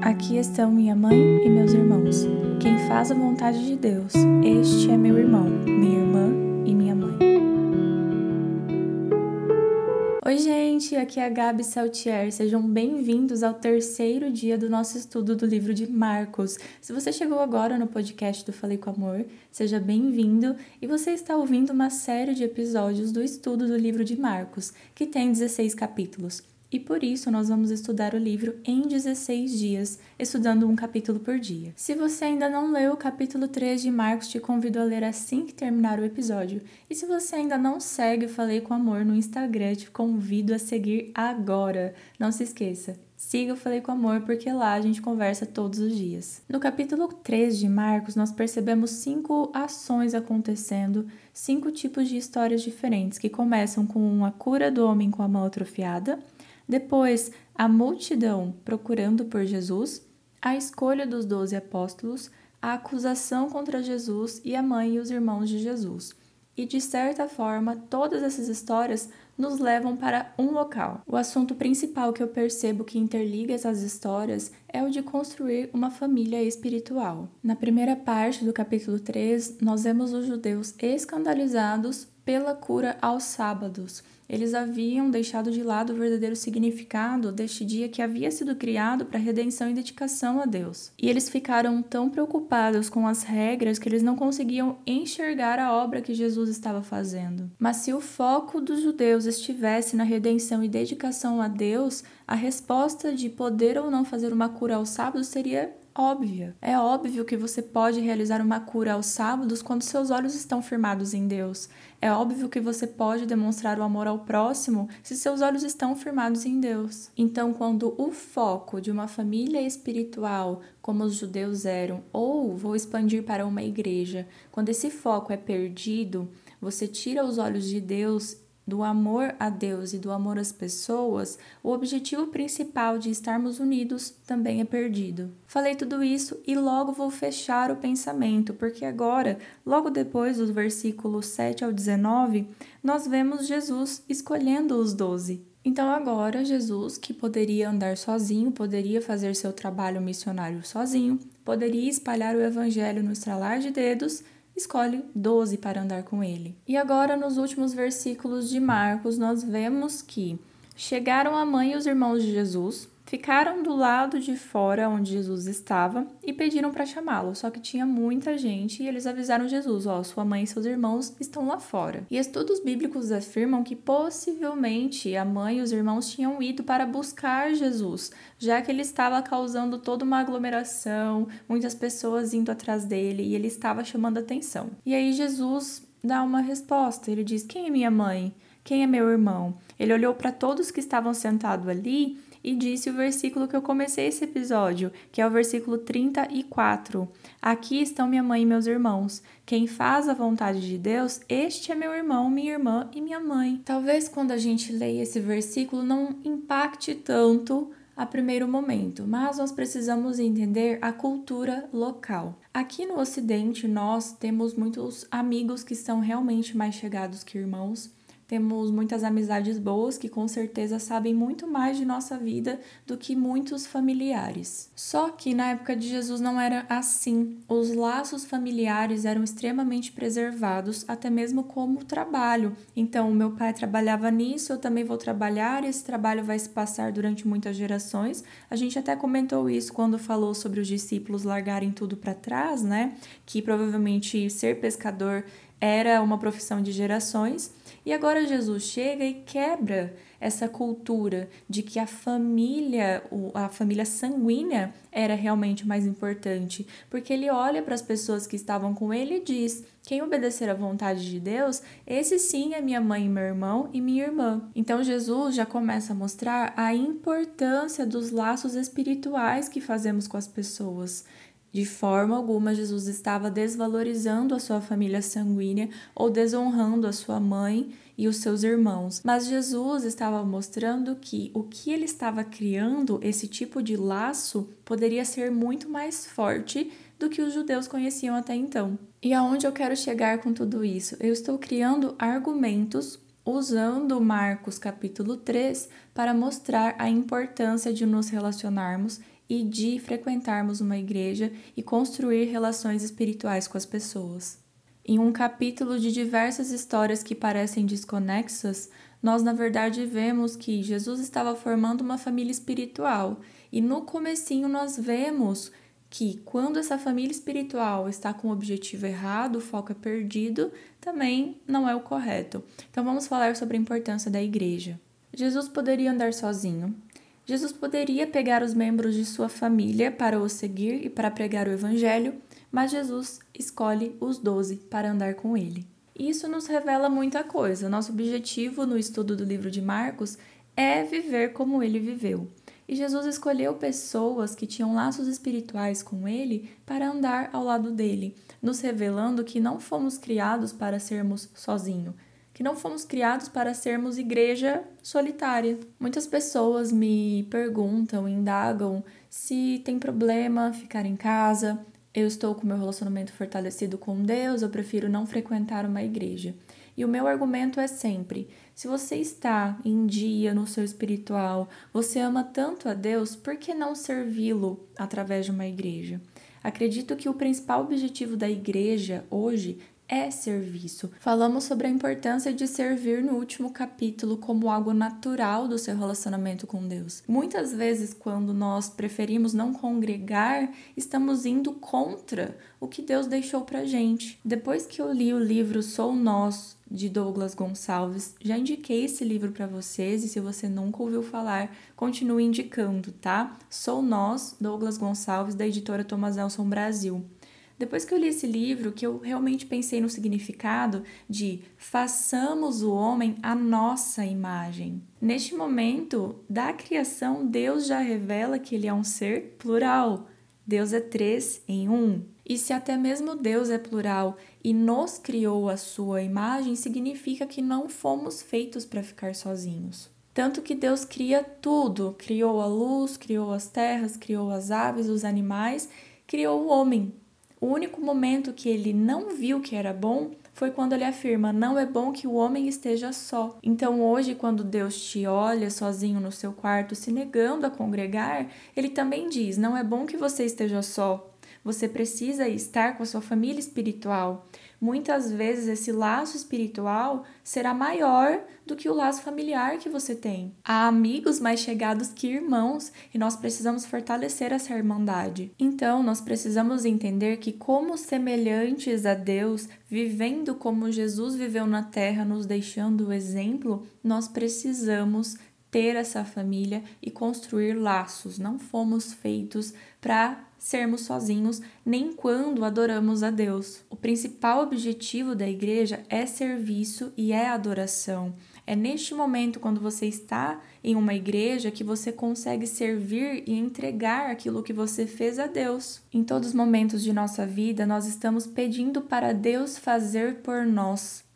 Aqui estão minha mãe e meus irmãos. Quem faz a vontade de Deus, este é meu irmão, minha irmã e minha mãe. Oi, gente, aqui é a Gabi Saltier. Sejam bem-vindos ao terceiro dia do nosso estudo do livro de Marcos. Se você chegou agora no podcast do Falei com Amor, seja bem-vindo e você está ouvindo uma série de episódios do estudo do livro de Marcos, que tem 16 capítulos. E por isso nós vamos estudar o livro em 16 dias, estudando um capítulo por dia. Se você ainda não leu o capítulo 3 de Marcos, te convido a ler assim que terminar o episódio. E se você ainda não segue o Falei com Amor no Instagram, te convido a seguir agora. Não se esqueça, Siga o Falei com Amor, porque lá a gente conversa todos os dias. No capítulo 3 de Marcos, nós percebemos cinco ações acontecendo, cinco tipos de histórias diferentes, que começam com a cura do homem com a mão atrofiada, depois, a multidão procurando por Jesus, a escolha dos doze apóstolos, a acusação contra Jesus e a mãe e os irmãos de Jesus. E de certa forma, todas essas histórias nos levam para um local. O assunto principal que eu percebo que interliga essas histórias é o de construir uma família espiritual. Na primeira parte do capítulo 3, nós vemos os judeus escandalizados pela cura aos sábados eles haviam deixado de lado o verdadeiro significado deste dia que havia sido criado para redenção e dedicação a Deus. E eles ficaram tão preocupados com as regras que eles não conseguiam enxergar a obra que Jesus estava fazendo. Mas se o foco dos judeus estivesse na redenção e dedicação a Deus, a resposta de poder ou não fazer uma cura ao sábado seria óbvia. É óbvio que você pode realizar uma cura aos sábados quando seus olhos estão firmados em Deus. É óbvio que você pode demonstrar o amor ao próximo se seus olhos estão firmados em Deus. Então, quando o foco de uma família espiritual, como os judeus eram, ou vou expandir para uma igreja, quando esse foco é perdido, você tira os olhos de Deus do amor a Deus e do amor às pessoas, o objetivo principal de estarmos unidos também é perdido. Falei tudo isso e logo vou fechar o pensamento, porque agora, logo depois dos versículos 7 ao 19, nós vemos Jesus escolhendo os doze. Então, agora, Jesus, que poderia andar sozinho, poderia fazer seu trabalho missionário sozinho, poderia espalhar o evangelho no estralar de dedos, escolhe 12 para andar com ele. E agora, nos últimos versículos de Marcos, nós vemos que chegaram a mãe e os irmãos de Jesus, Ficaram do lado de fora onde Jesus estava e pediram para chamá-lo, só que tinha muita gente e eles avisaram Jesus: Ó, oh, sua mãe e seus irmãos estão lá fora. E estudos bíblicos afirmam que possivelmente a mãe e os irmãos tinham ido para buscar Jesus, já que ele estava causando toda uma aglomeração, muitas pessoas indo atrás dele e ele estava chamando atenção. E aí Jesus dá uma resposta: ele diz: Quem é minha mãe? Quem é meu irmão? Ele olhou para todos que estavam sentados ali e disse o versículo que eu comecei esse episódio, que é o versículo 34. Aqui estão minha mãe e meus irmãos. Quem faz a vontade de Deus, este é meu irmão, minha irmã e minha mãe. Talvez quando a gente leia esse versículo não impacte tanto a primeiro momento, mas nós precisamos entender a cultura local. Aqui no Ocidente, nós temos muitos amigos que são realmente mais chegados que irmãos temos muitas amizades boas que com certeza sabem muito mais de nossa vida do que muitos familiares. Só que na época de Jesus não era assim. Os laços familiares eram extremamente preservados, até mesmo como trabalho. Então, meu pai trabalhava nisso, eu também vou trabalhar, esse trabalho vai se passar durante muitas gerações. A gente até comentou isso quando falou sobre os discípulos largarem tudo para trás, né? Que provavelmente ser pescador era uma profissão de gerações. E agora Jesus chega e quebra essa cultura de que a família, a família sanguínea era realmente mais importante, porque ele olha para as pessoas que estavam com ele e diz: quem obedecer à vontade de Deus, esse sim é minha mãe, meu irmão e minha irmã. Então Jesus já começa a mostrar a importância dos laços espirituais que fazemos com as pessoas. De forma alguma, Jesus estava desvalorizando a sua família sanguínea ou desonrando a sua mãe e os seus irmãos. Mas Jesus estava mostrando que o que ele estava criando, esse tipo de laço, poderia ser muito mais forte do que os judeus conheciam até então. E aonde eu quero chegar com tudo isso? Eu estou criando argumentos usando Marcos capítulo 3 para mostrar a importância de nos relacionarmos e de frequentarmos uma igreja e construir relações espirituais com as pessoas. Em um capítulo de diversas histórias que parecem desconexas, nós na verdade vemos que Jesus estava formando uma família espiritual e no comecinho nós vemos que quando essa família espiritual está com o objetivo errado, o foco é perdido, também não é o correto. Então vamos falar sobre a importância da igreja. Jesus poderia andar sozinho. Jesus poderia pegar os membros de sua família para o seguir e para pregar o evangelho, mas Jesus escolhe os doze para andar com ele. Isso nos revela muita coisa. Nosso objetivo no estudo do livro de Marcos é viver como ele viveu. E Jesus escolheu pessoas que tinham laços espirituais com ele para andar ao lado dele, nos revelando que não fomos criados para sermos sozinhos, que não fomos criados para sermos igreja solitária. Muitas pessoas me perguntam, indagam se tem problema ficar em casa, eu estou com meu relacionamento fortalecido com Deus, eu prefiro não frequentar uma igreja. E o meu argumento é sempre: se você está em dia no seu espiritual, você ama tanto a Deus, por que não servi-lo através de uma igreja? Acredito que o principal objetivo da igreja hoje é serviço. Falamos sobre a importância de servir no último capítulo como algo natural do seu relacionamento com Deus. Muitas vezes, quando nós preferimos não congregar, estamos indo contra o que Deus deixou pra gente. Depois que eu li o livro Sou Nós, de Douglas Gonçalves. Já indiquei esse livro para vocês e se você nunca ouviu falar, continue indicando, tá? Sou Nós, Douglas Gonçalves, da editora Thomas Nelson Brasil. Depois que eu li esse livro, que eu realmente pensei no significado de façamos o homem a nossa imagem. Neste momento da criação, Deus já revela que ele é um ser plural. Deus é três em um. E se até mesmo Deus é plural e nos criou a sua imagem, significa que não fomos feitos para ficar sozinhos. Tanto que Deus cria tudo: criou a luz, criou as terras, criou as aves, os animais, criou o homem. O único momento que ele não viu que era bom foi quando ele afirma: Não é bom que o homem esteja só. Então, hoje, quando Deus te olha sozinho no seu quarto, se negando a congregar, ele também diz: Não é bom que você esteja só. Você precisa estar com a sua família espiritual. Muitas vezes esse laço espiritual será maior do que o laço familiar que você tem. Há amigos mais chegados que irmãos e nós precisamos fortalecer essa irmandade. Então, nós precisamos entender que, como semelhantes a Deus, vivendo como Jesus viveu na terra, nos deixando o exemplo, nós precisamos ter essa família e construir laços. Não fomos feitos para sermos sozinhos, nem quando adoramos a Deus. O principal objetivo da igreja é serviço e é adoração. É neste momento, quando você está em uma igreja, que você consegue servir e entregar aquilo que você fez a Deus. Em todos os momentos de nossa vida, nós estamos pedindo para Deus fazer por nós.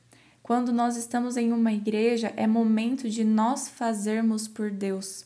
Quando nós estamos em uma igreja, é momento de nós fazermos por Deus,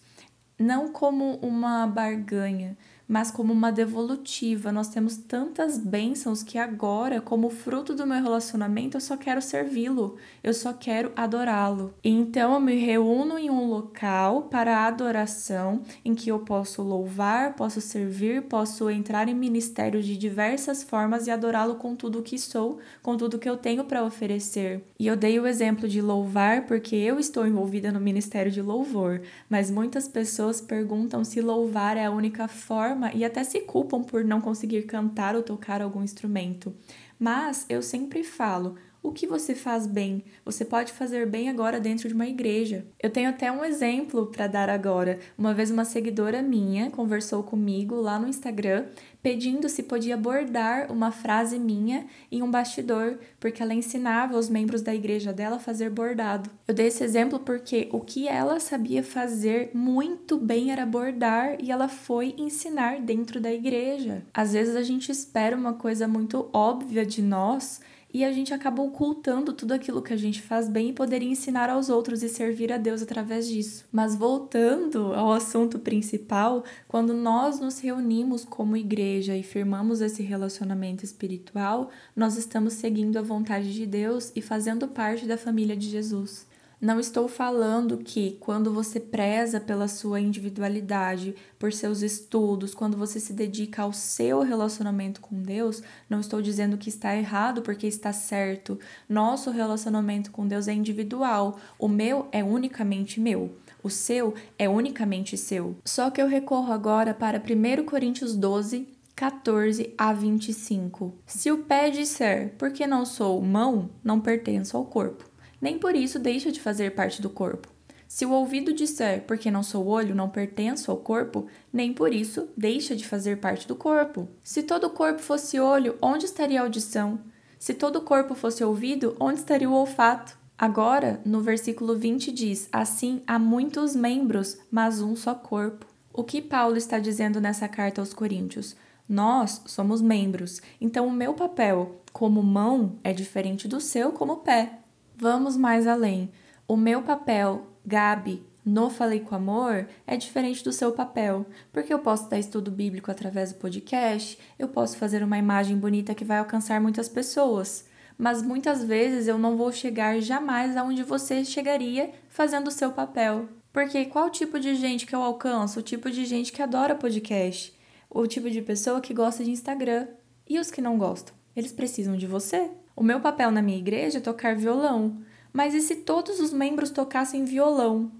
não como uma barganha, mas como uma devolutiva. Nós temos tantas bênçãos que agora, como fruto do meu relacionamento, eu só quero servi-lo, eu só quero adorá-lo. Então eu me reúno em um local para a adoração, em que eu posso louvar, posso servir, posso entrar em ministérios de diversas formas e adorá-lo com tudo o que sou, com tudo que eu tenho para oferecer. E eu dei o exemplo de louvar porque eu estou envolvida no ministério de louvor, mas muitas pessoas perguntam se louvar é a única forma forma e até se culpam por não conseguir cantar ou tocar algum instrumento. Mas eu sempre falo: o que você faz bem, você pode fazer bem agora dentro de uma igreja. Eu tenho até um exemplo para dar agora. Uma vez uma seguidora minha conversou comigo lá no Instagram pedindo se podia bordar uma frase minha em um bastidor, porque ela ensinava os membros da igreja dela a fazer bordado. Eu dei esse exemplo porque o que ela sabia fazer muito bem era bordar e ela foi ensinar dentro da igreja. Às vezes a gente espera uma coisa muito óbvia de nós e a gente acaba ocultando tudo aquilo que a gente faz bem e poderia ensinar aos outros e servir a Deus através disso. Mas voltando ao assunto principal, quando nós nos reunimos como igreja e firmamos esse relacionamento espiritual, nós estamos seguindo a vontade de Deus e fazendo parte da família de Jesus. Não estou falando que quando você preza pela sua individualidade, por seus estudos, quando você se dedica ao seu relacionamento com Deus, não estou dizendo que está errado porque está certo. Nosso relacionamento com Deus é individual. O meu é unicamente meu. O seu é unicamente seu. Só que eu recorro agora para 1 Coríntios 12, 14 a 25. Se o pé disser, porque não sou mão, não pertenço ao corpo, nem por isso deixa de fazer parte do corpo. Se o ouvido disser, porque não sou olho, não pertenço ao corpo, nem por isso deixa de fazer parte do corpo. Se todo o corpo fosse olho, onde estaria a audição? Se todo o corpo fosse ouvido, onde estaria o olfato? Agora, no versículo 20 diz: Assim há muitos membros, mas um só corpo. O que Paulo está dizendo nessa carta aos Coríntios? Nós somos membros, então o meu papel como mão é diferente do seu como pé. Vamos mais além. O meu papel, Gabi, no Falei com Amor, é diferente do seu papel, porque eu posso dar estudo bíblico através do podcast, eu posso fazer uma imagem bonita que vai alcançar muitas pessoas, mas muitas vezes eu não vou chegar jamais aonde você chegaria fazendo o seu papel. Porque qual tipo de gente que eu alcanço? O tipo de gente que adora podcast o tipo de pessoa que gosta de Instagram. E os que não gostam? Eles precisam de você. O meu papel na minha igreja é tocar violão. Mas e se todos os membros tocassem violão?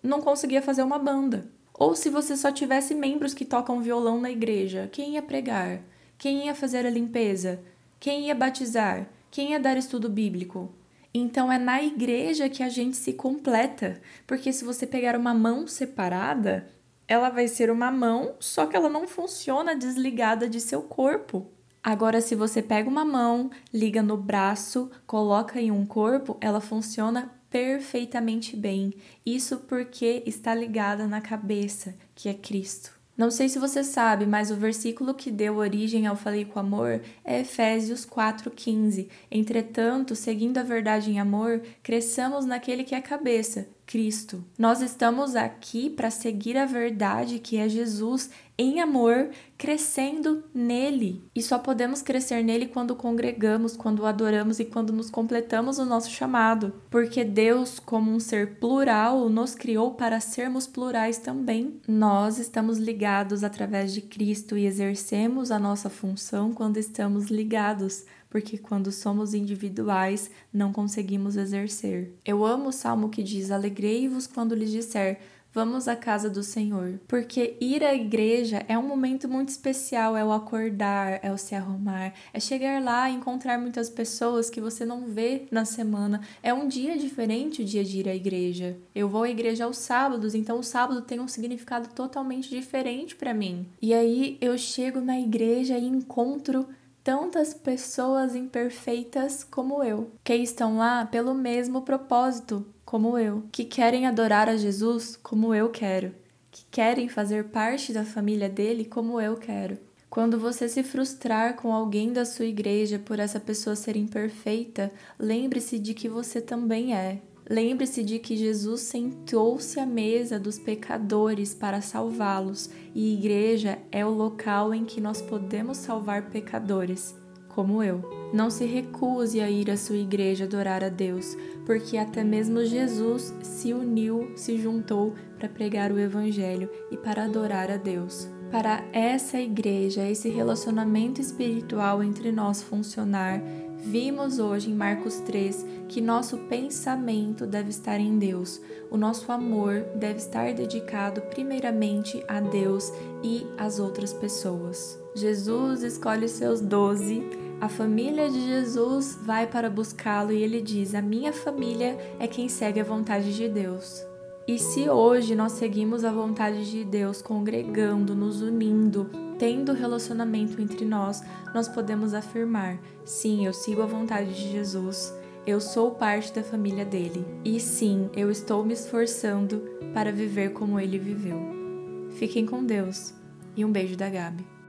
Não conseguia fazer uma banda. Ou se você só tivesse membros que tocam violão na igreja, quem ia pregar? Quem ia fazer a limpeza? Quem ia batizar? Quem ia dar estudo bíblico? Então é na igreja que a gente se completa, porque se você pegar uma mão separada, ela vai ser uma mão, só que ela não funciona desligada de seu corpo. Agora, se você pega uma mão, liga no braço, coloca em um corpo, ela funciona perfeitamente bem. Isso porque está ligada na cabeça, que é Cristo. Não sei se você sabe, mas o versículo que deu origem ao Falei com Amor é Efésios 4,15. Entretanto, seguindo a verdade em amor, cresçamos naquele que é a cabeça, Cristo. Nós estamos aqui para seguir a verdade que é Jesus em amor, crescendo nele. E só podemos crescer nele quando congregamos, quando adoramos e quando nos completamos o nosso chamado. Porque Deus, como um ser plural, nos criou para sermos plurais também. Nós estamos ligados através de Cristo e exercemos a nossa função quando estamos ligados porque quando somos individuais não conseguimos exercer. Eu amo o salmo que diz: Alegrei-vos quando lhes disser. Vamos à casa do Senhor. Porque ir à igreja é um momento muito especial, é o acordar, é o se arrumar, é chegar lá e encontrar muitas pessoas que você não vê na semana. É um dia diferente o dia de ir à igreja. Eu vou à igreja aos sábados, então o sábado tem um significado totalmente diferente para mim. E aí eu chego na igreja e encontro tantas pessoas imperfeitas como eu, que estão lá pelo mesmo propósito como eu, que querem adorar a Jesus como eu quero, que querem fazer parte da família dele como eu quero. Quando você se frustrar com alguém da sua igreja por essa pessoa ser imperfeita, lembre-se de que você também é. Lembre-se de que Jesus sentou-se à mesa dos pecadores para salvá-los, e igreja é o local em que nós podemos salvar pecadores, como eu. Não se recuse a ir à sua igreja adorar a Deus, porque até mesmo Jesus se uniu, se juntou para pregar o Evangelho e para adorar a Deus. Para essa igreja, esse relacionamento espiritual entre nós funcionar, Vimos hoje em Marcos 3 que nosso pensamento deve estar em Deus, o nosso amor deve estar dedicado primeiramente a Deus e às outras pessoas. Jesus escolhe seus doze, a família de Jesus vai para buscá-lo e ele diz: A minha família é quem segue a vontade de Deus. E se hoje nós seguimos a vontade de Deus, congregando, nos unindo, tendo relacionamento entre nós, nós podemos afirmar: sim, eu sigo a vontade de Jesus, eu sou parte da família dele. E sim, eu estou me esforçando para viver como ele viveu. Fiquem com Deus e um beijo da Gabi.